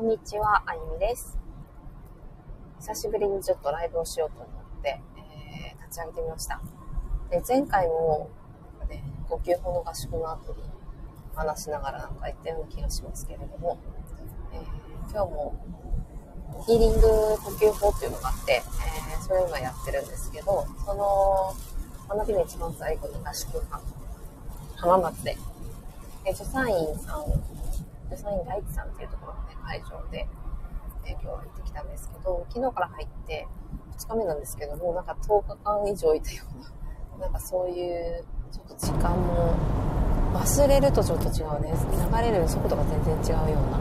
こんにちは、あゆみです。久しぶりにちょっとライブをしようと思って、えー、立ち上げてみました。で前回も、ね、呼吸法の合宿の後に話しながらなんか言ったような気がしますけれども、えー、今日もヒーリング呼吸法っていうのがあって、えー、それを今やってるんですけど、その学びの一番最後に合宿が浜松で、え助産院さん、助産院大地さんっていうところの、ね、会場で、え今日は行ってきたんですけど、昨日から入って2日目なんですけども、なんか10日間以上いたような、なんかそういうちょっと時間も忘れるとちょっと違うね流れる速度が全然違うような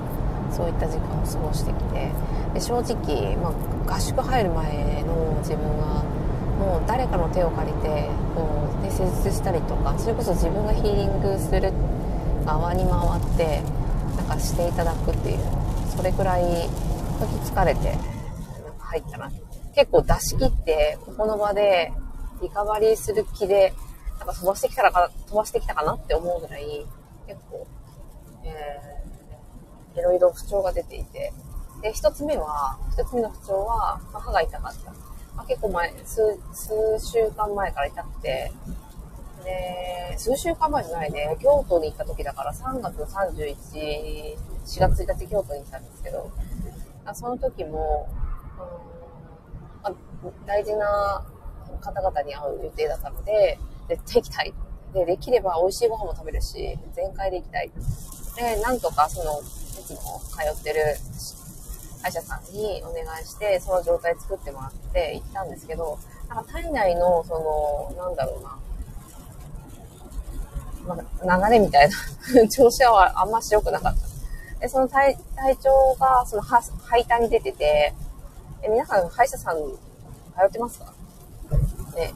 そういった時間を過ごしてきてで正直、まあ、合宿入る前の自分はもう誰かの手を借りてこうで施術したりとかそれこそ自分がヒーリングする側に回ってかしていただくっていうそれくらい時疲れてなんか入ったな結構出し切ってここの場でリカバリーする気でなんか飛ばしてきたらか、飛ばしてきたかなって思うぐらい、結構、えー、いろいろ不調が出ていて、で、一つ目は、一つ目の不調は、まあ、歯が痛かった。まあ、結構前、数、数週間前から痛くて、で、数週間前じゃないね、京都に行った時だから3月31、4月1日京都に行ったんですけど、その時も、うんあ、大事な方々に会う予定だったので、絶対行きたい。で、できれば美味しいご飯も食べるし、全開で行きたい。で、なんとかその、いつも通ってる歯医者さんにお願いして、その状態作ってもらって行ったんですけど、なんか体内の、その、なんだろうな、まあ、流れみたいな 調子はあんまし良くなかった。で、その体体調が、その歯、歯板に出てて、え皆さん歯医者さん通ってますか？ね、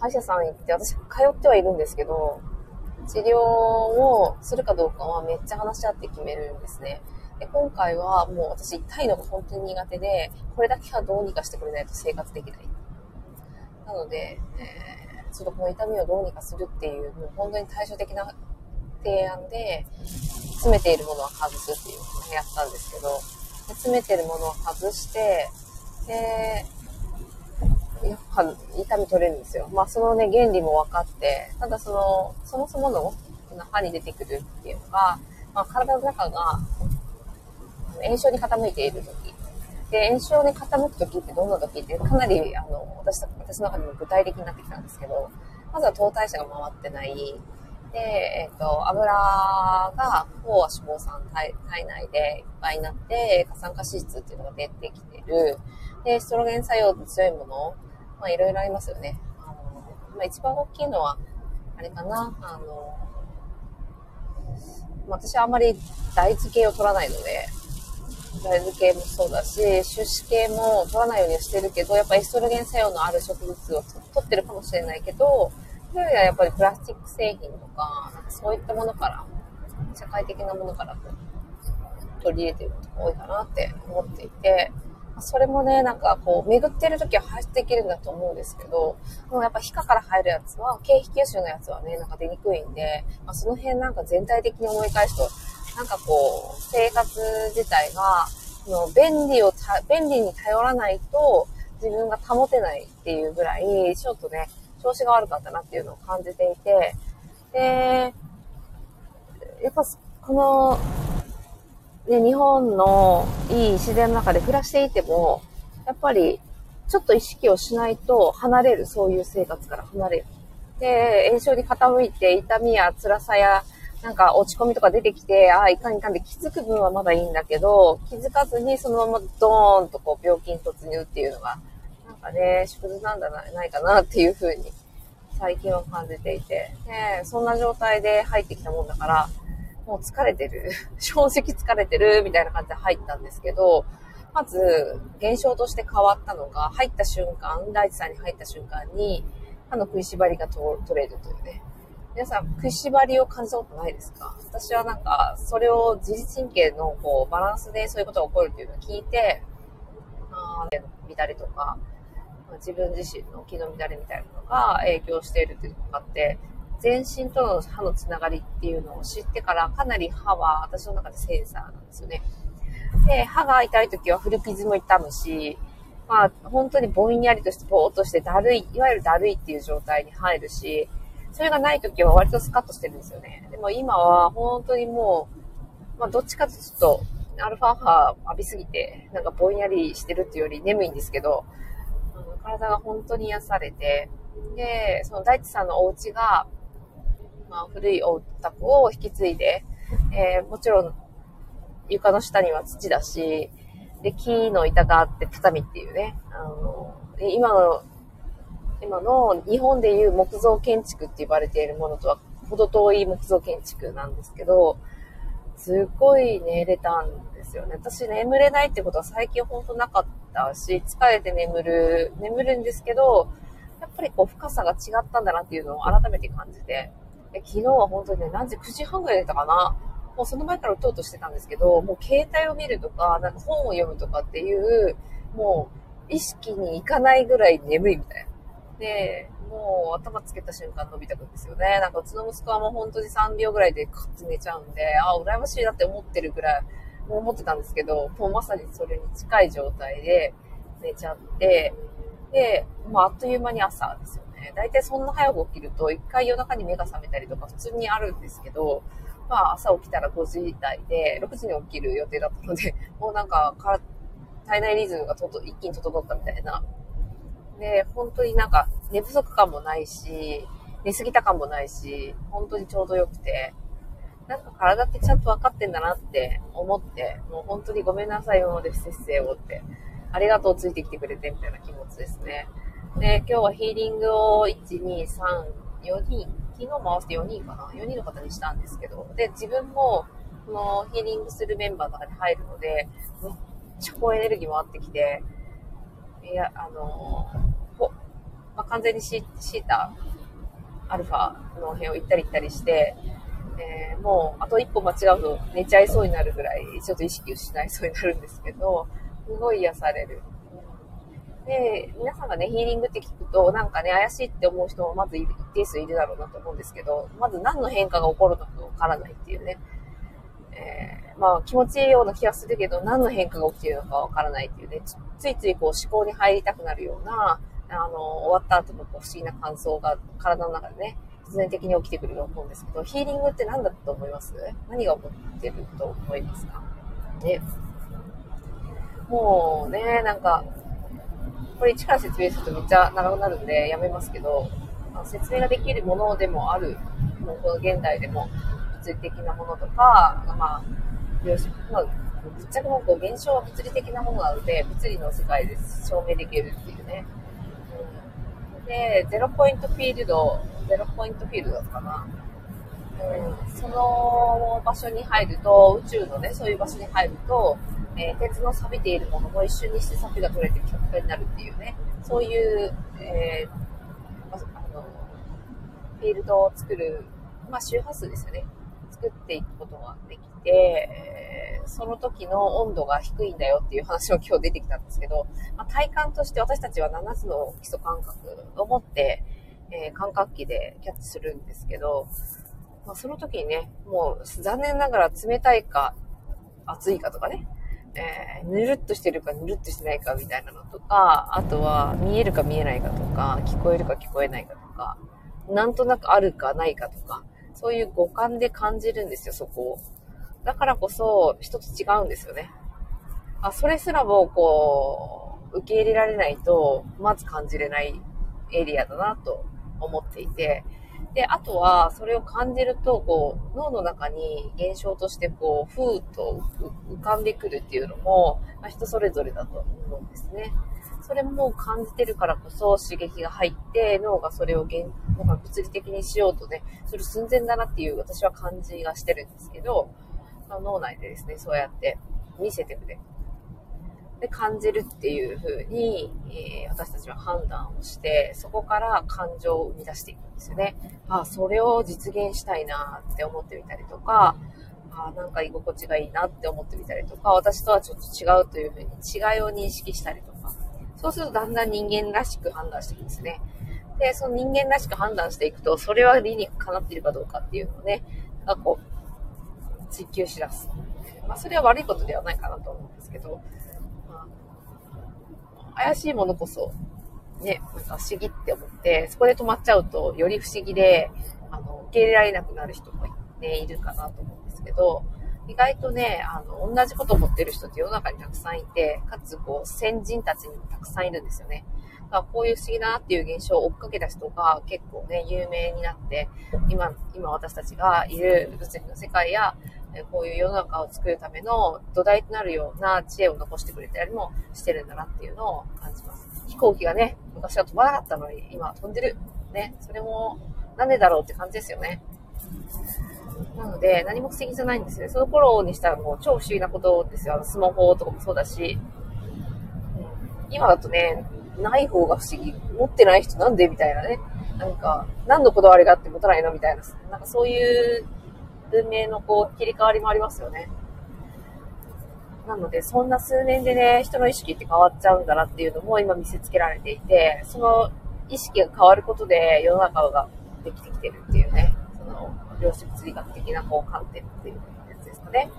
歯医者さん行って、私通ってはいるんですけど、治療をするかどうかはめっちゃ話し合って決めるんですね。で今回はもう私痛いのが本当に苦手で、これだけはどうにかしてくれないと生活できない。なので、えー、ちょっとこの痛みをどうにかするっていう、もう本当に対処的な提案で、詰めているものは外すっていうのをやったんですけど、詰めてるものを外して、で、やっぱ痛み取れるんですよ。まあそのね、原理も分かって、ただその、そもそもの歯に出てくるっていうのが、まあ、体の中が炎症に傾いている時。で、炎症に傾く時ってどんな時ってかなり、あの、私、私の中でも具体的になってきたんですけど、まずは糖代謝が回ってない。で、えっ、ー、と、油が、飽和脂肪酸体体内でいっぱいになって、過酸化脂質っていうのが出てきてる。で、ストロゲン作用の強いものまあいろいろありますよね。あの、まあ一番大きいのは、あれかな、あの、私はあんまり大豆系を取らないので、大豆系もそうだし、種子系も取らないようにしてるけど、やっぱエストロゲン作用のある植物を取ってるかもしれないけど、それよりはやっぱりプラスチック製品とか、なんかそういったものから、社会的なものから取り入れてることが多いかなって思っていて、それもね、なんかこう、巡ってる時は排出できるんだと思うんですけど、もやっぱ皮下から入るやつは、経皮吸収のやつはね、なんか出にくいんで、まあ、その辺なんか全体的に思い返すと、なんかこう、生活自体が、の便利を便利に頼らないと自分が保てないっていうぐらい、ちょっとね、調子が悪かったなっていうのを感じていて、で、やっぱこのね、日本のいい自然の中で暮らしていても、やっぱりちょっと意識をしないと離れる、そういう生活から離れる。で、炎症に傾いて痛みや辛さやなんか落ち込みとか出てきて、ああ、いかんいかんで気づく分はまだいいんだけど、気づかずにそのままドーンとこう病気に突入っていうのが、なんかね、縮図なんだないかなっていうふうに最近は感じていて、ね、そんな状態で入ってきたもんだから、もう疲れてる。正直疲れてるみたいな感じで入ったんですけど、まず、現象として変わったのが、入った瞬間、大地さんに入った瞬間に、歯の食いしばりが取れるというね。皆さん、食いしばりを感じたことないですか？私はなんか、それを自律神経のこうバランスでそういうことが起こるっていうのを聞いて、あ乱れとか、自分自身の気の乱れみたいなのが影響しているっていうのがあって、全身との歯のつながりっていうのを知ってから、かなり歯は私の中でセンサーなんですよね。で、歯が痛い時はフルピズも痛むし、まあ、本当にぼんやりとしてぼーっとしてだるい、いわゆるだるいっていう状態に入るし、それがない時は割とスカッとしてるんですよね。でも今は本当にもう、まあどっちかというと、アルファ波浴びすぎて、なんかぼんやりしてるっていうより眠いんですけど、体が本当に癒されて、で、その大地さんのお家が、まあ古いお宅を引き継いで、えー、もちろん床の下には土だし、で、木の板があって畳っていうね、あの、今の、今の日本でいう木造建築って言われているものとは程遠い木造建築なんですけど、すっごい寝れたんですよね。私眠れないってことは最近ほんとなかったし、疲れて眠る、眠るんですけど、やっぱりこう深さが違ったんだなっていうのを改めて感じて、で昨日は本当にね、何時、9時半ぐらい寝たかな。もうその前から打とうとしてたんですけど、もう携帯を見るとか、なんか本を読むとかっていう、もう意識にいかないぐらい眠いみたいな。で、もう頭つけた瞬間伸びたくんですよね。なんかうちの息子はもう本当に3秒ぐらいでカッと寝ちゃうんで、ああ、羨ましいなって思ってるぐらい、もう思ってたんですけど、もうまさにそれに近い状態で寝ちゃって、で、まあ、あっという間に朝ですよね。大体そんな早く起きると、一回夜中に目が覚めたりとか普通にあるんですけど、まあ朝起きたら5時台で、6時に起きる予定だったので、もうなんか体内リズムがとと一気に整ったみたいな。で、本当になんか寝不足感もないし、寝すぎた感もないし、本当にちょうどよくて、なんか体ってちゃんと分かってんだなって思って、もう本当にごめんなさい、今まで不節制をって、ありがとうついてきてくれてみたいな気持ちですね。で、今日はヒーリングを1、2、3、4人昨日回して4人かな ?4 人の方にしたんですけど、で、自分も、このヒーリングするメンバーの中に入るので、めっちゃ高エネルギーもあってきて、いや、あのほ、まあ、完全にシータ、アルファの辺を行ったり行ったりして、えー、もうあと一歩間違うと寝ちゃいそうになるぐらい、ちょっと意識を失いそうになるんですけど、すごい癒される。で、皆さんがね、ヒーリングって聞くと、なんかね、怪しいって思う人もまず一定数いるだろうなと思うんですけど、まず何の変化が起こるのかわからないっていうね。えー、まあ気持ちいいような気がするけど、何の変化が起きているのかわからないっていうね、ついついこう思考に入りたくなるような、あの、終わった後のこう不思議な感想が体の中でね、必然的に起きてくると思うんですけど、ヒーリングって何だと思います？何が起こってると思いますか？ね。もうね、なんか、これ一から説明するとめっちゃ長くなるんでやめますけど、まあ、説明ができるものでもある、もうこの現代でも物理的なものとか、まあ、まあ、ぶっちゃけもこう現象は物理的なものなので、物理の世界で証明できるっていうね。うん、で、ゼロポイントフィールド、ゼロポイントフィールドかな。うん、その場所に入ると、宇宙のね、そういう場所に入ると、えー、鉄の錆びているものも一瞬にして錆が取れてピカピカになるっていうね、そういう、えー、あの、フィールドを作る、まあ、周波数ですよね。作っていくことができて、その時の温度が低いんだよっていう話も今日出てきたんですけど、まあ、体感として私たちは7つの基礎感覚を持って、えー、感覚器でキャッチするんですけど、まあ、その時にね、もう残念ながら冷たいか暑いかとかね、えー、ぬるっとしてるかぬるっとしてないかみたいなのとか、あとは見えるか見えないかとか、聞こえるか聞こえないかとか、なんとなくあるかないかとか、そういう五感で感じるんですよ、そこを。だからこそ、一つ違うんですよね。あ、それすらも、こう、受け入れられないと、まず感じれないエリアだなと思っていて、で、あとは、それを感じると、こう、脳の中に現象として、こう、ふーっと浮かんでくるっていうのも、まあ、人それぞれだと思うんですね。それも感じてるからこそ刺激が入って、脳がそれを現、なんか物理的にしようとね、する寸前だなっていう私は感じがしてるんですけど、まあ、脳内でですね、そうやって見せてくれ。で感じるっていう風に、えー、私たちは判断をして、そこから感情を生み出していくんですよね。あ、それを実現したいなって思ってみたりとか、あ、なんか居心地がいいなって思ってみたりとか、私とはちょっと違うという風に違いを認識したりとか、そうするとだんだん人間らしく判断していくんですね。で、その人間らしく判断していくと、それは理にかなっているかどうかっていうのをね、なんかこう追求しだす。まあ、それは悪いことではないかなと思うんですけど、まあ、怪しいものこそ、ね、なんか不思議って思って、そこで止まっちゃうと、より不思議で、あの、受け入れられなくなる人もね、いるかなと思うんですけど、意外とね、あの、同じことを持ってる人って世の中にたくさんいて、かつ、こう、先人たちにもたくさんいるんですよね。だからこういう不思議だなっていう現象を追っかけた人が結構ね、有名になって、今、今私たちがいる物理の世界や、こういう世の中を作るための土台となるような知恵を残してくれたりもしてるんだなっていうのを感じます。飛行機がね、昔は飛ばなかったのに今は飛んでる。ね、それもなんでだろうって感じですよね。なので、何も不思議じゃないんですね。その頃にしたらもう超不思議なことですよ。あのスマホとかもそうだし、今だとね、ない方が不思議。持ってない人なんでみたいなね。なんか、何のこだわりがあって持たないの？みたいな。なんかそういう文明のこう切り替わりもありますよね。なので、そんな数年でね、人の意識って変わっちゃうんだなっていうのも今見せつけられていて、その意識が変わることで世の中ができてきてるっていうね、量子物理学的なこう観点っていうやつですかね。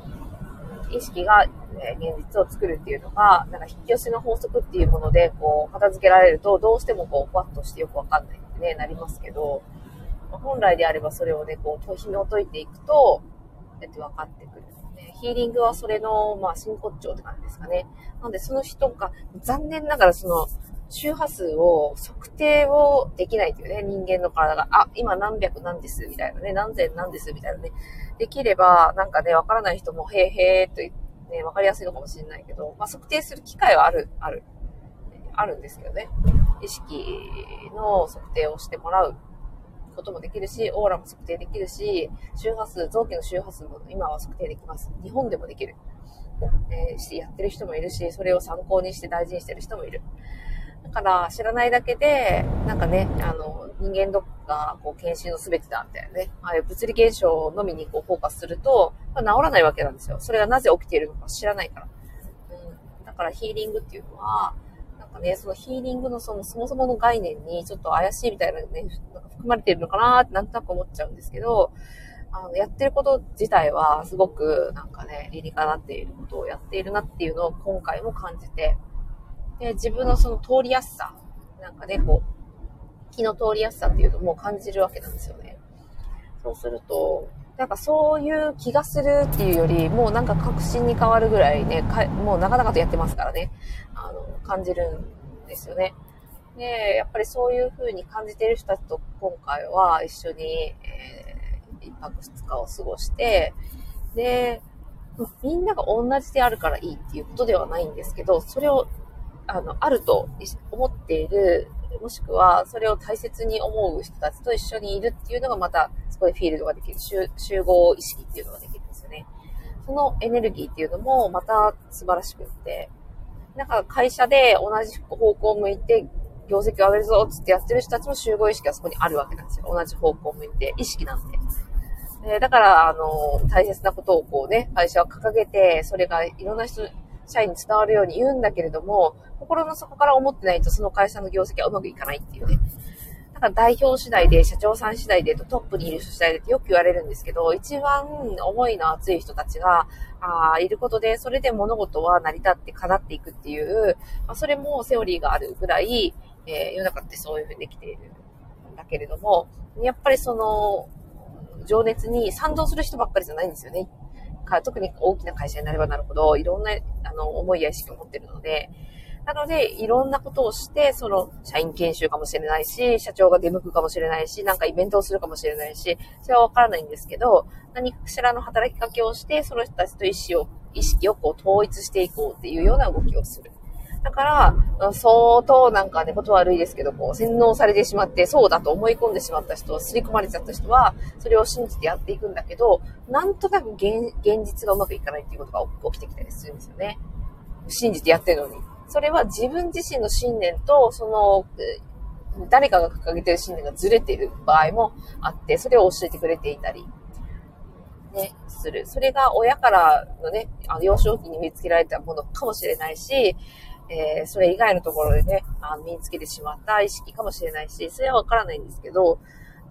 意識が、え現実を作るっていうのが、なんか引き寄せの法則っていうもので、こう、片付けられると、どうしてもこう、ふわっとしてよくわかんないってね、なりますけど、本来であればそれをね、こう、紐解いていくと、やって分かってくる。ヒーリングはそれの、まあ、真骨頂って感じですかね。なので、その人が、残念ながらその、周波数を測定をできないというね、人間の体が、あ、今何百なんです、みたいなね、何千なんです、みたいなね。できれば、なんかね、わからない人も、へーへーと言って、ね、わかりやすいのかもしれないけど、まあ、測定する機会はある、ある、あるんですけどね。意識の測定をしてもらうこともできるし、オーラも測定できるし、周波数、臓器の周波数も今は測定できます。日本でもできる。えー、してやってる人もいるし、それを参考にして大事にしてる人もいる。だから知らないだけで、なんかね、あの、人間ドックがこう検診の全てだみたいなね、ああいう物理現象のみにこうフォーカスすると、まあ、治らないわけなんですよ。それがなぜ起きているのか知らないから。うん、だからヒーリングっていうのは、なんかね、そのヒーリングのそのそもそもの概念にちょっと怪しいみたいなね、なんか含まれているのかなってなんとなく思っちゃうんですけど、あの、やってること自体はすごくなんかね、理にかなっていることをやっているなっていうのを今回も感じて、で、自分のその通りやすさ、なんかね、こう、気の通りやすさっていうのも感じるわけなんですよね。そうすると、なんかそういう気がするっていうより、もうなんか確信に変わるぐらいね、もう長々とやってますからね、あの、感じるんですよね。で、やっぱりそういう風に感じてる人たちと今回は一緒に、えー、一泊二日を過ごして、で、みんなが同じであるからいいっていうことではないんですけど、それをあの、あると思っている、もしくはそれを大切に思う人たちと一緒にいるっていうのがまた、そこでフィールドができる、集合意識っていうのができるんですよね。そのエネルギーっていうのもまた素晴らしくって、なんか会社で同じ方向を向いて、業績を上げるぞっつってやってる人たちも集合意識がそこにあるわけなんですよ。同じ方向を向いて、意識なんで。でだから、あの、大切なことをこうね、会社は掲げて、それがいろんな人、社員に伝わるように言うんだけれども、心の底から思ってないとその会社の業績はうまくいかないっていうね。だから代表次第で、社長さん次第でとトップにいる人次第でってよく言われるんですけど、一番思いの熱い人たちが、あいることで、それで物事は成り立って叶っていくっていう、まあ、それもセオリーがあるぐらい、えー、世の中ってそういうふうにできているんだけれども、やっぱりその、情熱に賛同する人ばっかりじゃないんですよね。特に大きな会社になればなるほど、いろんなあの思いや意識を持ってるので、なので、いろんなことをして、その、社員研修かもしれないし、社長が出向くかもしれないし、なんかイベントをするかもしれないし、それはわからないんですけど、何かしらの働きかけをして、その人たちと意思を、意識をこう統一していこうっていうような動きをする。だから、相当なんかね、こと悪いですけど、こう、洗脳されてしまって、そうだと思い込んでしまった人、刷り込まれちゃった人は、それを信じてやっていくんだけど、なんとなく現実がうまくいかないっていうことが起きてきたりするんですよね。信じてやってるのに。それは自分自身の信念と、その、誰かが掲げてる信念がずれている場合もあって、それを教えてくれていたり、ね、する。それが親からのね、あの幼少期に見つけられたものかもしれないし、えー、それ以外のところでね、あ身につけてしまった意識かもしれないし、それはわからないんですけど、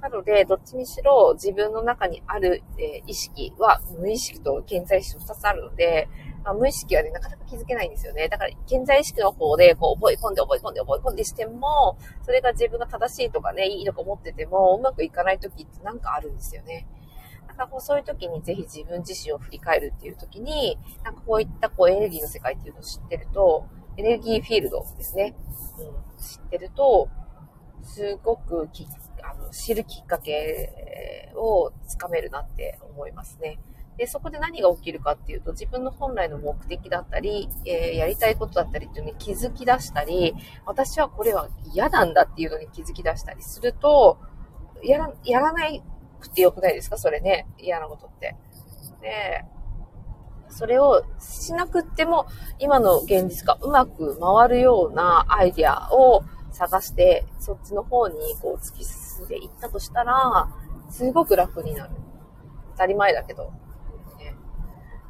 なので、どっちにしろ自分の中にある、え、意識は無意識と健在意識の2つあるので、まあ、無意識はね、なかなか気づけないんですよね。だから、健在意識の方で、こう、覚え込んで覚え込んで覚え込んでしても、それが自分が正しいとかね、いいとか思ってても、うまくいかない時ってなんかあるんですよね。だかこうそういう時にぜひ自分自身を振り返るっていう時に、なんかこういったこうエネルギーの世界っていうのを知ってると、エネルギーフィールドですね。うん、知ってると、すごくきあの知るきっかけをつかめるなって思いますね。で、そこで何が起きるかっていうと、自分の本来の目的だったり、えー、やりたいことだったりっていうのに気づき出したり、私はこれは嫌なんだっていうのに気づき出したりすると、やら、やらないくてよくないですか？それね。嫌なことって。で、それをしなくっても、今の現実がうまく回るようなアイディアを探して、そっちの方にこう突き進んでいったとしたら、すごく楽になる。当たり前だけど。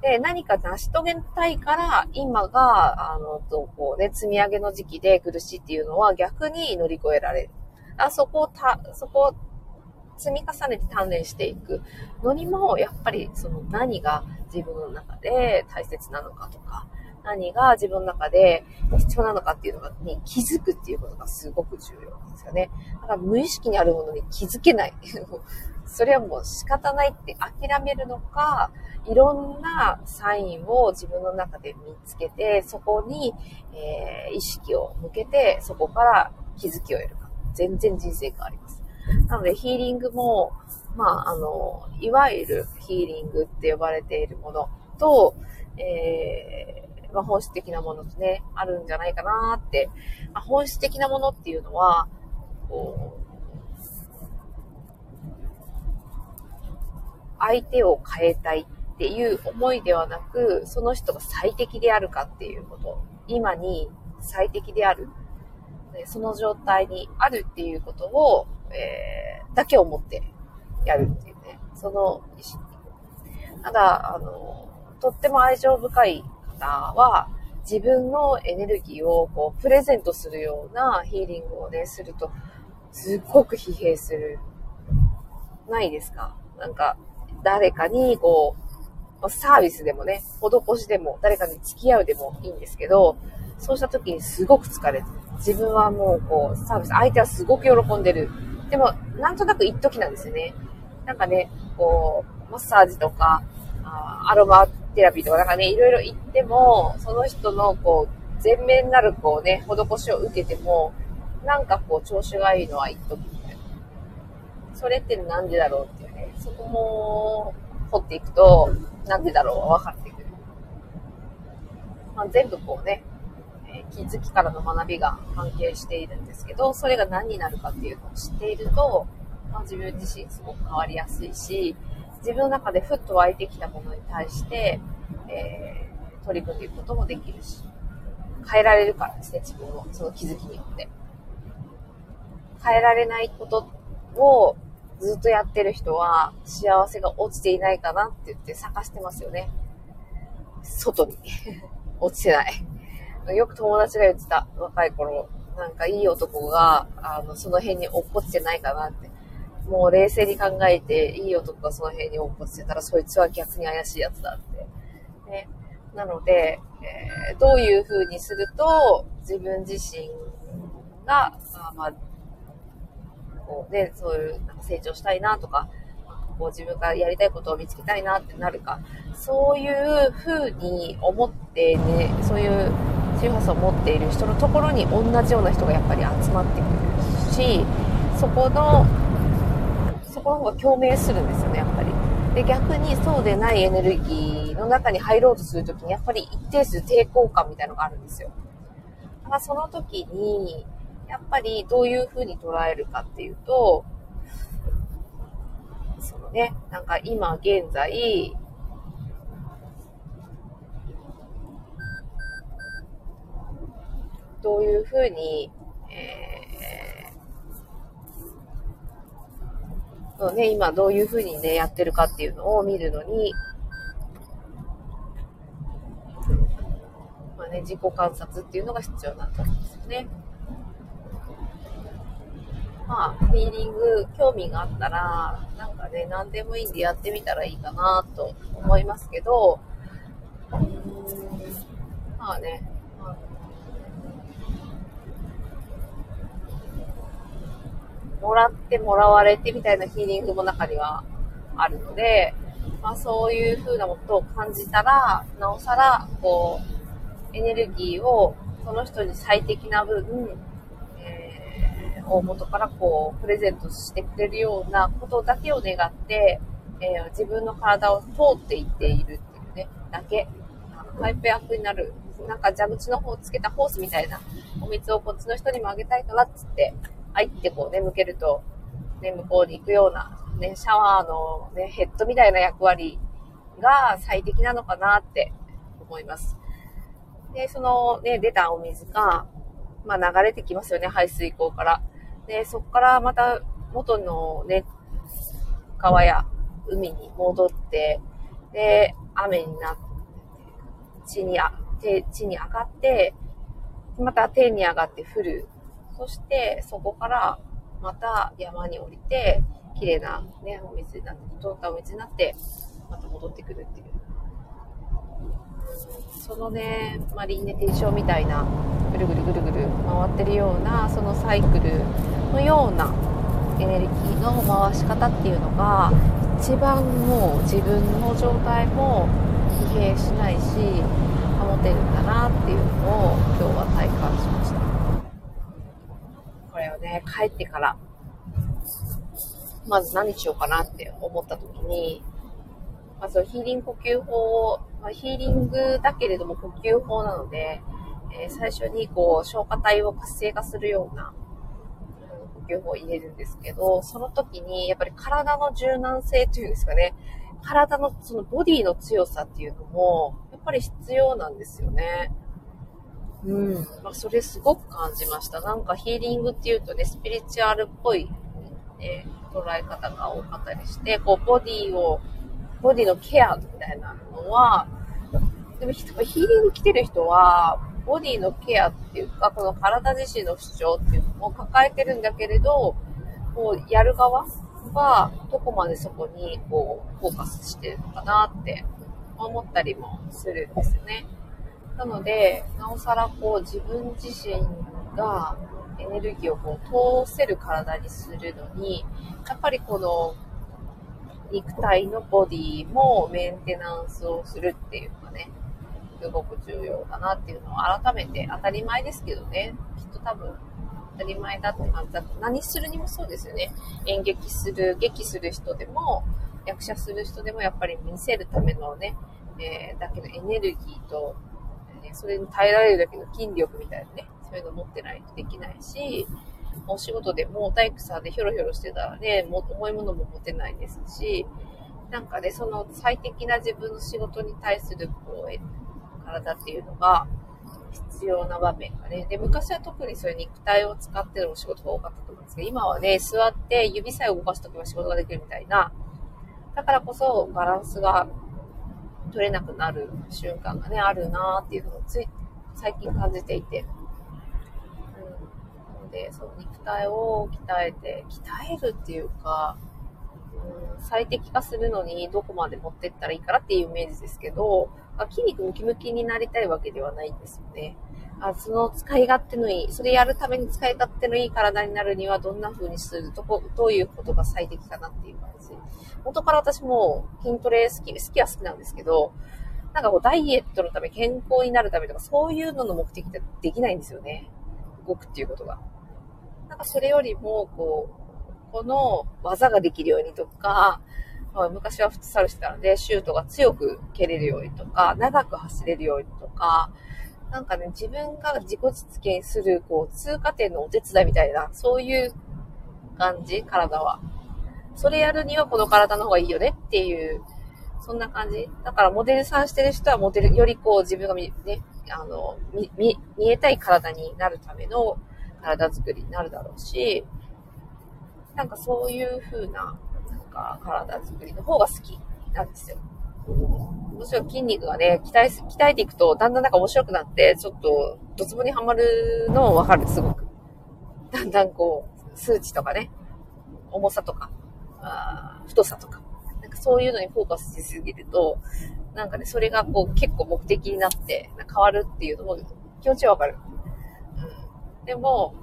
で、何か成し遂げたいから、今が、あの、と、こうね、積み上げの時期で苦しいっていうのは逆に乗り越えられる。あそこをた、そこを積み重ねて鍛錬していくのにも、やっぱりその何が自分の中で大切なのかとか、何が自分の中で必要なのかっていうのに気づくっていうことがすごく重要なんですよね。だから無意識にあるものに気づけない。それはもう仕方ないって諦めるのか、いろんなサインを自分の中で見つけて、そこに、えー、意識を向けて、そこから気づきを得るか。全然人生変わります。なので、ヒーリングも、まあ、あの、いわゆるヒーリングって呼ばれているものと、えー、まあ、本質的なものとね、あるんじゃないかなって。まあ、本質的なものっていうのは、こう、相手を変えたいっていう思いではなく、その人が最適であるかっていうこと。今に最適である。その状態にあるっていうことを、えー、だけを思ってやるっていうね。その意識。ただ、あの、とっても愛情深い方は、自分のエネルギーをこうプレゼントするようなヒーリングをね、すると、すっごく疲弊する。ないですか？なんか、誰かにこう、サービスでもね、施しでも、誰かに付き合うでもいいんですけど、そうした時にすごく疲れる。自分はもうこう、サービス、相手はすごく喜んでる。でも、なんとなく一時なんですよね。なんかね、こう、マッサージとか、あアロマテラピーとかなんかね、いろいろ言っても、その人のこう、全面なるこうね、施しを受けても、なんかこう、調子がいいのは一時みたいな。それってなんでだろうっていうね、そこも、掘っていくと、なんでだろうは分かってくる。まあ、全部こうね、気づきからの学びが関係しているんですけど、それが何になるかっていうのを知っていると、まあ、自分自身すごく変わりやすいし、自分の中でふっと湧いてきたものに対して、えー、取り組んでいくこともできるし、変えられるからですね、自分を、その気づきによって。変えられないことをずっとやってる人は幸せが落ちていないかなって言って探してますよね。外に。落ちてない。よく友達が言ってた、若い頃。なんかいい男が、あの、その辺に落っこちてないかなって。もう冷静に考えて、いい男がその辺に落っこちてたら、そいつは逆に怪しいやつだって。ね。なので、えー、どういう風にすると、自分自身が、あまあ、こうね、そういうなんか成長したいなとか、こう自分がやりたいことを見つけたいなってなるか、そういう風に思ってね、そういう周波数を持っている人のところに同じような人がやっぱり集まってくるし、そこの、そこの方が共鳴するんですよね、やっぱり。で、逆にそうでないエネルギーの中に入ろうとするときに、やっぱり一定数抵抗感みたいなのがあるんですよ。だからその時に、やっぱりどういう風に捉えるかっていうと、そのね、なんか今現在、どういうふうに、えー、ね、今どういうふうにね、やってるかっていうのを見るのに、まあね、自己観察っていうのが必要なんですよね。まあ、フィーリング、興味があったら、なんかね、何でもいいんでやってみたらいいかなと思いますけど、うーん、まあね、まあもらってもらわれてみたいなヒーリングも中にはあるので、まあそういう風なことを感じたら、なおさら、こう、エネルギーをその人に最適な分、えー、大元からこう、プレゼントしてくれるようなことだけを願って、えー、自分の体を通っていっているっていうね、だけ、パイプ役になる、なんか蛇口の方をつけたホースみたいなお水をこっちの人にもあげたいからっつって、はいってこうね、向けると、ね、向こうに行くような、ね、シャワーのね、ヘッドみたいな役割が最適なのかなって思います。で、そのね、出たお水が、まあ流れてきますよね、排水溝から。で、そこからまた元のね、川や海に戻って、で、雨になって、地にあ、地に上がって、また天に上がって降る。そしてそこからまた山に降りて、綺麗なね、お水になって、通ったお水になって、また戻ってくるっていう。そのね、まあ、輪廻転生みたいな、ぐるぐるぐるぐる回ってるような、そのサイクルのようなエネルギーの回し方っていうのが、一番もう自分の状態も疲弊しないし、保てるんだなっていうのを今日は体感しました。これをね、帰ってから、まず何しようかなって思った時に、まずヒーリング呼吸法を、まあ、ヒーリングだけれども呼吸法なので、えー、最初にこう消化体を活性化するような、呼吸法を入れるんですけど、その時にやっぱり体の柔軟性というんですかね、体のそのボディの強さっていうのも、やっぱり必要なんですよね。うん。まあ、それすごく感じました。なんかヒーリングっていうとね、スピリチュアルっぽい、ね、捉え方が多かったりして、こう、ボディをボディのケアみたいなのは、でもヒーリング来てる人は、ボディのケアっていうか、この体自身の主張っていうのを抱えてるんだけれど、こう、やる側は、どこまでそこに、こう、フォーカスしてるのかなって思ったりもするんですね。なので、なおさらこう、自分自身がエネルギーをこう、通せる体にするのに、やっぱりこの、肉体のボディもメンテナンスをするっていうのがね、すごく重要だなっていうのを改めて当たり前ですけどね、きっと多分当たり前だって感じだと、何するにもそうですよね。演劇する、劇する人でも、役者する人でもやっぱり見せるためのね、えー、だけのエネルギーと、ね、それに耐えられるだけの筋力みたいなね、そういうの持ってないとできないし、お仕事でも体育さんでひょろひょろしてたらね、も重いものも持てないですし、なんかね、その最適な自分の仕事に対するこう体っていうのが必要な場面がね。で、昔は特にそういう肉体を使ってのお仕事が多かったと思うんですけど、今はね、座って指さえ動かすときは仕事ができるみたいな、だからこそバランスが取れなくなる瞬間がね、あるなっていうのをつい、最近感じていて。うん。なので、その肉体を鍛えて、鍛えるっていうか、うん、最適化するのにどこまで持ってったらいいからっていうイメージですけど、筋肉ムキムキになりたいわけではないんですよね。あその使い勝手のいい、それやるために使い勝手のいい体になるにはどんな風にするとこ、どういうことが最適かなっていう感。元から私も筋トレ好き、好きは好きなんですけど、なんかこうダイエットのため、健康になるためとか、そういうのの目的ってできないんですよね。動くっていうことが。なんかそれよりも、こう、この技ができるようにとか、昔はフットサルしてたので、シュートが強く蹴れるようにとか、長く走れるようにとか、なんかね、自分が自己実現する、こう、通過点のお手伝いみたいな、そういう感じ、体は。それやるにはこの体の方がいいよねっていう、そんな感じ。だからモデルさんしてる人はモデル、よりこう自分がね、あの、見、見えたい体になるための体作りになるだろうし、なんかそういう風な、なんか体作りの方が好きなんですよ。もちろん筋肉がね、鍛え、鍛えていくと、だんだんなんか面白くなって、ちょっと、ドツボにはまるのもわかる、すごく。だんだんこう、数値とかね、重さとか、あ太さとか、なんかそういうのにフォーカスしすぎると、なんかね、それがこう結構目的になって変わるっていうのも気持ちはわかる。うん。でも、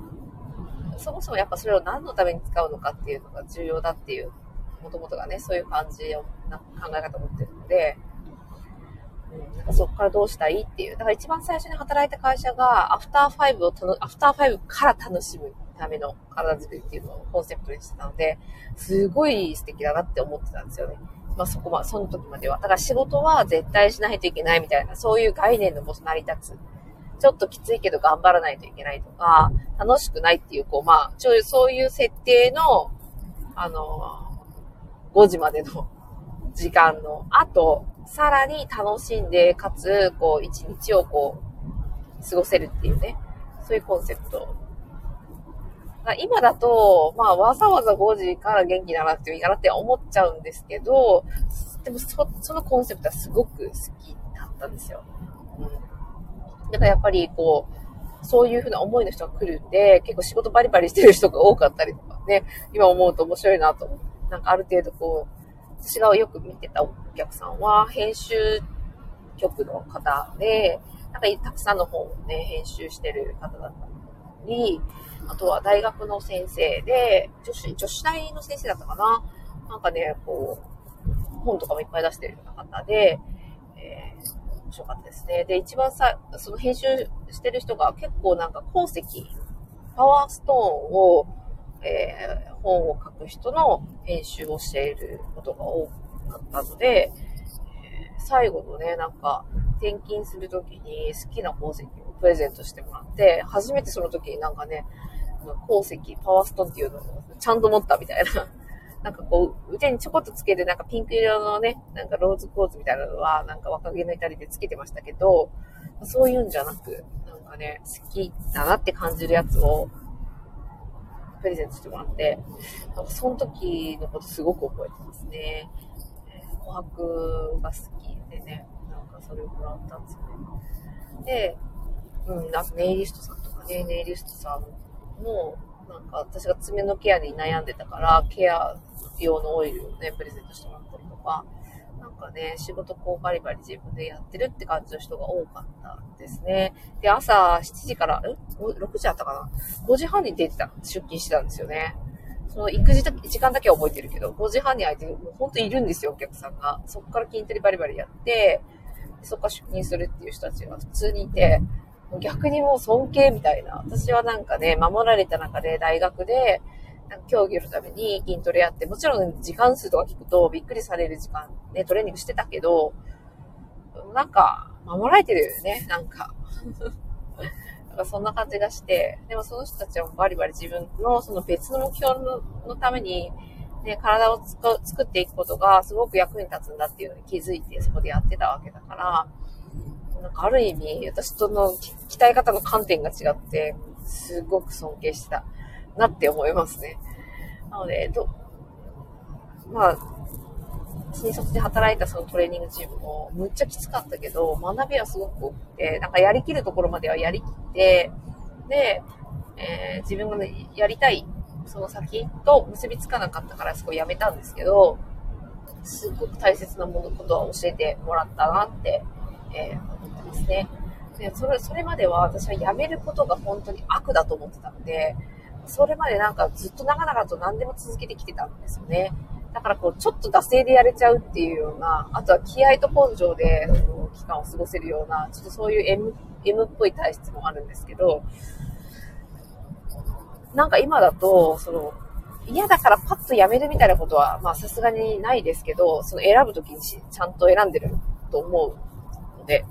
そもそもやっぱそれを何のために使うのかっていうのが重要だっていう、もともとがね、そういう感じをな考え方を持ってるので、うん、なんかそこからどうしたいっていう。だから一番最初に働いた会社が、アフターファイブをアフターファイブから楽しむための体作りっていうのをコンセプトにしてたので、すごい素敵だなって思ってたんですよね。まあそこは、その時までは。だから仕事は絶対しないといけないみたいな、そういう概念のもと成り立つ。ちょっときついけど頑張らないといけないとか、楽しくないっていう、こう、まあ、ちょそういう設定の、あの、5時までの時間の後、さらに楽しんで、かつ、こう、一日をこう、過ごせるっていうね、そういうコンセプト。今だと、まあ、わざわざ5時から元気にならなくていいかなって思っちゃうんですけど、でもそ、そのコンセプトはすごく好きだったんですよ。うん。だからやっぱり、こう、そういうふうな思いの人が来るんで、結構仕事バリバリしてる人が多かったりとかね、今思うと面白いなと思う。なんかある程度こう、私がよく見てたお客さんは、編集局の方で、なんかたくさんの本をね、編集してる方だったり、あとは大学の先生で、女子、女子大の先生だったかななんかね、こう、本とかもいっぱい出してるような方で、えー、面白かったですね。で、一番さ、その編集してる人が結構なんか鉱石、パワーストーンを、えー、本を書く人の編集をしていることが多かったので、え、最後のね、なんか、転勤するときに好きな鉱石をプレゼントしてもらって、初めてその時になんかね、鉱石、パワーストーンっていうのをちゃんと持ったみたいな。なんかこう、腕にちょこっとつけて、なんかピンク色のね、なんかローズコーツみたいなのは、なんか若気の至りでつけてましたけど、そういうんじゃなく、なんかね、好きだなって感じるやつを、プレゼントしてもらって、なんかその時のことすごく覚えてますね。琥珀が好きでね、なんかそれをもらったんですよね。で、うん、あとネイリストさんとかね、ネイリストさんもう、なんか私が爪のケアに悩んでたから、ケア用のオイルをね、プレゼントしてもらったりとか、なんかね、仕事こうバリバリ自分でやってるって感じの人が多かったですね。で、朝7時から、え ?6 時あったかな ?5 時半に出てた、出勤してたんですよね。その行く時間だけは覚えてるけど、5時半に空いてる、もう本当にいるんですよ、お客さんが。そこから筋トレバリバリやって、そこから出勤するっていう人たちが普通にいて、逆にもう尊敬みたいな。私はなんかね、守られた中で大学で、競技のために筋トレやって、もちろん時間数とか聞くとびっくりされる時間、ね、トレーニングしてたけど、なんか、守られてるよね、なんか。なんかそんな感じがして、でもその人たちはバリバリ自分のその別の目標のために、ね、体をつく作っていくことがすごく役に立つんだっていうのに気づいてそこでやってたわけだから、なんかある意味、私との鍛え方の観点が違って、すごく尊敬したなって思いますね。なので、ど、まあ、新卒で働いたそのトレーニングチームも、むっちゃきつかったけど、学びはすごく多くて、なんかやりきるところまではやりきって、で、えー、自分が、ね、やりたい、その先と結びつかなかったからそこ辞めたんですけど、すごく大切なものことは教えてもらったなって、えー、ですね。でそれそれまでは私は辞めることが本当に悪だと思ってたので、それまでなんかずっと長々と何でも続けてきてたんですよね。だからこう、ちょっと惰性でやれちゃうっていうような、あとは気合と根性で、期間を過ごせるような、ちょっとそういう M, M っぽい体質もあるんですけど、なんか今だと、その、嫌だからパッとやめるみたいなことは、まあさすがにないですけど、その選ぶときにちゃんと選んでると思うので、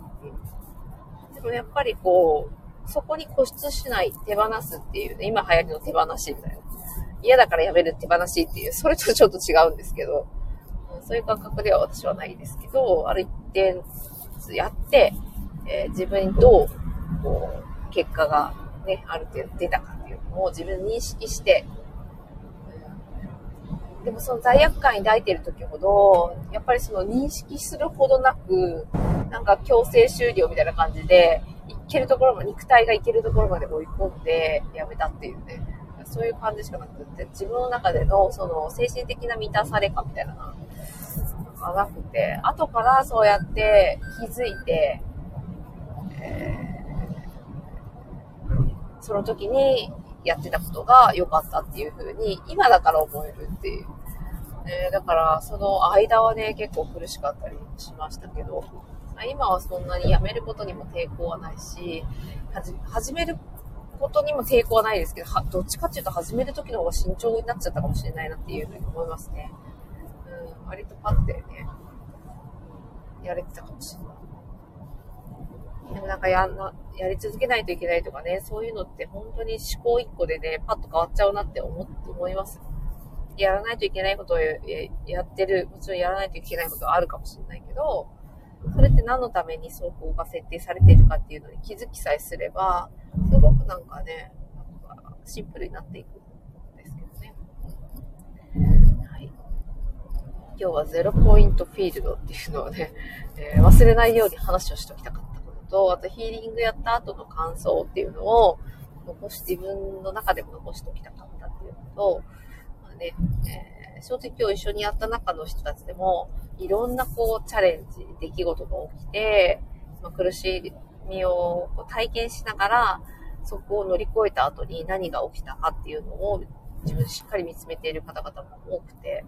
もやっぱりこう、そこに固執しない、手放すっていうね、今流行りの手放しみたいな。嫌だからやめる手放しっていう、それとちょっと違うんですけど、そういう感覚では私はないですけど、ある一点やって、えー、自分にどう、こう、結果がね、ある程度出たかっていうのを自分に認識して、でもその罪悪感抱いてる時ほど、やっぱりその認識するほどなく、なんか強制終了みたいな感じで、いけるところまで、肉体がいけるところまで追い込んでやめたっていうね、そういう感じしかなくて、自分の中での、その、精神的な満たされ感みたいなのがなくて、後からそうやって気づいて、えー、その時にやってたことが良かったっていう風に、今だから思えるっていう。え、だから、その間はね、結構苦しかったりしましたけど、今はそんなにやめることにも抵抗はないし、始めることにも抵抗はないですけど、どっちかっていうと始める時の方が慎重になっちゃったかもしれないなっていうふうに思いますね。うん、割とパッてね、やれてたかもしれない。でもなんかやんな、やり続けないといけないとかね、そういうのって本当に思考一個でね、パッと変わっちゃうなって思って思います。やらないといけないことをやってる、もちろんやらないといけないことはあるかもしれないけど、それって何のために走行が設定されているかっていうのに気づきさえすれば、すごくなんかね、なんかシンプルになっていくんですけどね。はい。今日はゼロポイントフィールドっていうのをね、えー、忘れないように話をしておきたかったと、あとヒーリングやった後の感想っていうのを残し、自分の中でも残しておきたかったっていうのと、まあね、えー、正直今日一緒にやった中の人たちでも、いろんなこうチャレンジ、出来事が起きて、まあ、苦しみを体験しながら、そこを乗り越えた後に何が起きたかっていうのを自分しっかり見つめている方々も多くて、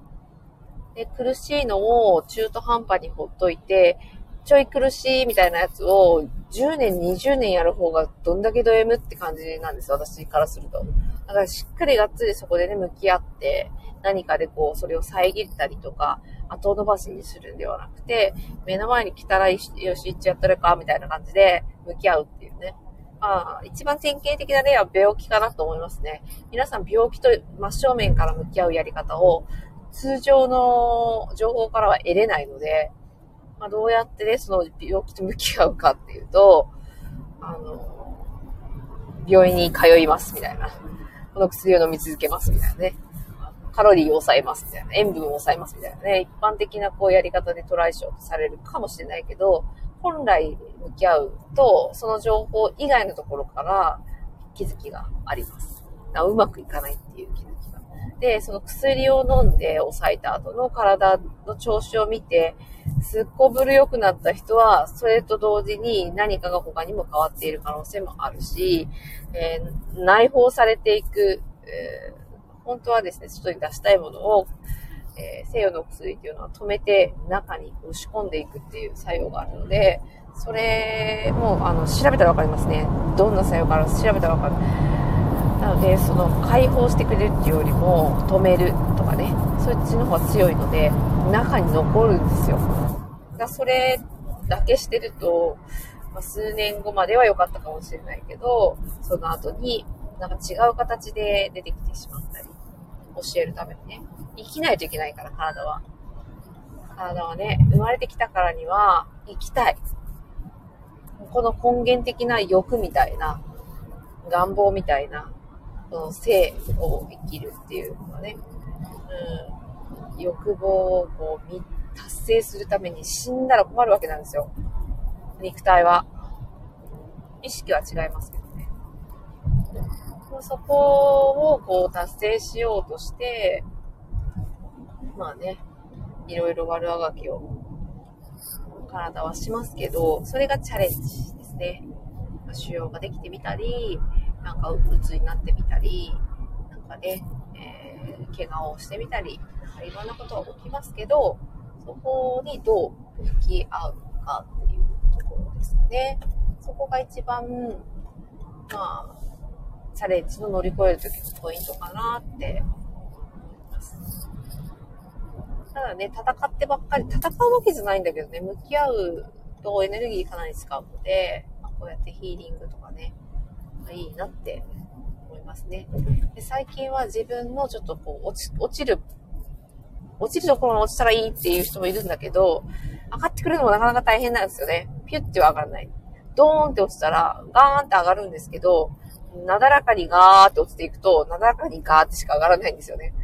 で、苦しいのを中途半端にほっといて、ちょい苦しいみたいなやつを10年、20年やる方がどんだけド M って感じなんです私からすると。だからしっかりがっつりそこでね、向き合って、何かでこう、それを遮ったりとか、後伸ばしにするんではなくて、目の前に来たらよし、行っちゃったらか、みたいな感じで向き合うっていうね。あ一番典型的な例は病気かなと思いますね。皆さん病気と真正面から向き合うやり方を通常の情報からは得れないので、まあ、どうやってね、その病気と向き合うかっていうと、あの、病院に通いますみたいな。この薬を飲み続けますみたいなね。カロリーを抑えますみたいな。塩分を抑えますみたいなね。一般的なこうやり方でトライしようとされるかもしれないけど、本来向き合うと、その情報以外のところから気づきがあります。うまくいかないっていう気づき。で、その薬を飲んで抑えた後の体の調子を見て、すっこぶる良くなった人は、それと同時に何かが他にも変わっている可能性もあるし、えー、内包されていく、えー本当はですね、外に出したいものを、えー、西洋の薬っていうのは止めて中に押し込んでいくっていう作用があるので、それもあの調べたらわかりますね。どんな作用があるか調べたらわかる。なので、その解放してくれるっていうよりも止めるとかね、そっちの方が強いので、中に残るんですよ。だそれだけしてると、まあ、数年後までは良かったかもしれないけど、その後になんか違う形で出てきてしまったり教えるためにね。生きないといけないから、体は。体はね、生まれてきたからには、生きたい。この根源的な欲みたいな、願望みたいな、の性を生きるっていうのはね、うん、欲望をこう達成するために死んだら困るわけなんですよ。肉体は。意識は違いますけどね。そこをこう達成しようとして、まあね、いろいろ悪あがきを体はしますけど、それがチャレンジですね。腫瘍ができてみたり、なんかうつになってみたり、なんかね、えー、怪我をしてみたり、いろんなことが起きますけど、そこにどう向き合うかっていうところですかね。そこが一番、まあ、チャレンジの乗り越えるときのポイントかなって思います。ただね、戦ってばっかり、戦うわけじゃないんだけどね、向き合うとエネルギーかなり使うので、まあ、こうやってヒーリングとかね、いいなって思いますね。で最近は自分のちょっとこう落ち、落ちる、落ちるところに落ちたらいいっていう人もいるんだけど、上がってくるのもなかなか大変なんですよね。ピュッては上がらない。ドーンって落ちたら、ガーンって上がるんですけど、なだらかにガーって落ちていくと、なだらかにガーってしか上がらないんですよね。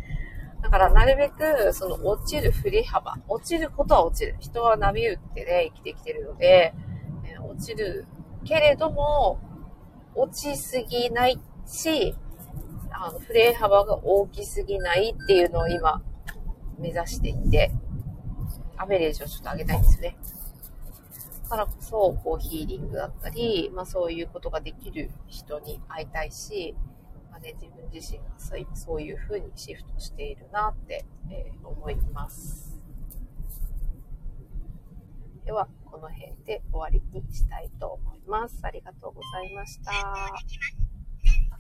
だから、なるべく、その落ちる振り幅、落ちることは落ちる。人は波打ってね、生きてきてるので、え落ちるけれども、落ちすぎないし、あの、振れ幅が大きすぎないっていうのを今、目指していて、アベレージをちょっと上げたいんですね。だからこそ、こう、ヒーリングだったり、まあそういうことができる人に会いたいし、まあね、自分自身がそういうそういう風にシフトしているなって、えー、思います。では、この辺で終わりにしたいと思います。ありがとうございました。